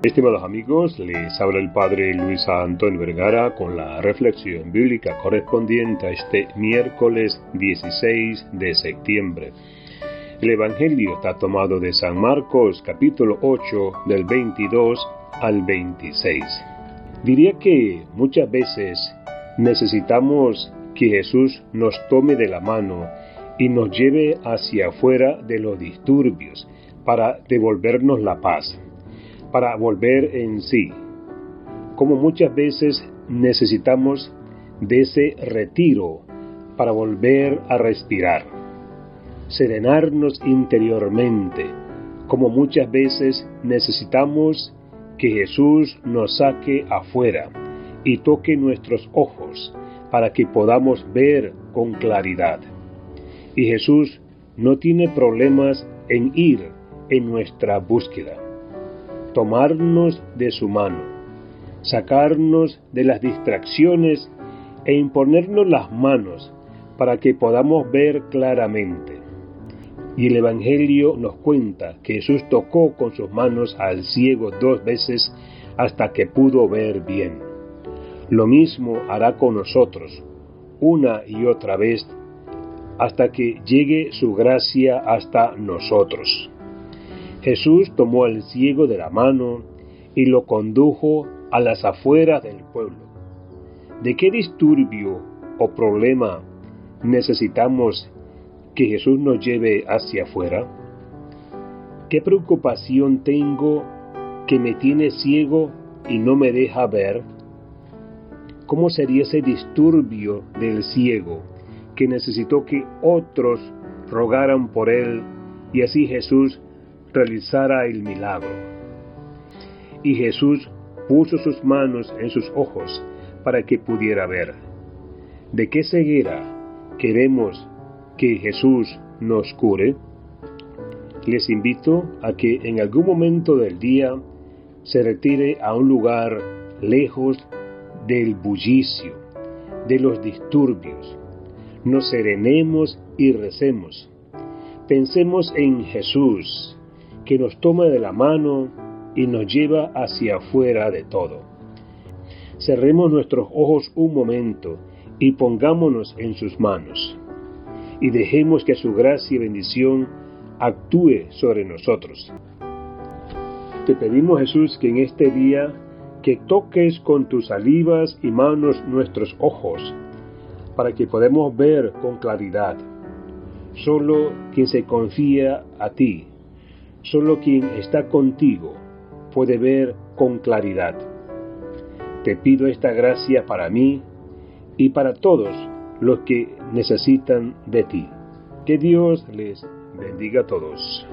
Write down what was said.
Estimados amigos, les habla el Padre Luis Antonio Vergara con la reflexión bíblica correspondiente a este miércoles 16 de septiembre. El Evangelio está tomado de San Marcos capítulo 8 del 22 al 26. Diría que muchas veces necesitamos que Jesús nos tome de la mano y nos lleve hacia afuera de los disturbios para devolvernos la paz para volver en sí. Como muchas veces necesitamos de ese retiro para volver a respirar, serenarnos interiormente, como muchas veces necesitamos que Jesús nos saque afuera y toque nuestros ojos para que podamos ver con claridad. Y Jesús no tiene problemas en ir en nuestra búsqueda tomarnos de su mano, sacarnos de las distracciones e imponernos las manos para que podamos ver claramente. Y el Evangelio nos cuenta que Jesús tocó con sus manos al ciego dos veces hasta que pudo ver bien. Lo mismo hará con nosotros, una y otra vez, hasta que llegue su gracia hasta nosotros. Jesús tomó al ciego de la mano y lo condujo a las afueras del pueblo. ¿De qué disturbio o problema necesitamos que Jesús nos lleve hacia afuera? ¿Qué preocupación tengo que me tiene ciego y no me deja ver? ¿Cómo sería ese disturbio del ciego que necesitó que otros rogaran por él y así Jesús realizara el milagro. Y Jesús puso sus manos en sus ojos para que pudiera ver. ¿De qué ceguera queremos que Jesús nos cure? Les invito a que en algún momento del día se retire a un lugar lejos del bullicio, de los disturbios. Nos serenemos y recemos. Pensemos en Jesús, que nos toma de la mano y nos lleva hacia afuera de todo. Cerremos nuestros ojos un momento y pongámonos en sus manos, y dejemos que su gracia y bendición actúe sobre nosotros. Te pedimos Jesús que en este día que toques con tus salivas y manos nuestros ojos, para que podamos ver con claridad. Solo quien se confía a ti Solo quien está contigo puede ver con claridad. Te pido esta gracia para mí y para todos los que necesitan de ti. Que Dios les bendiga a todos.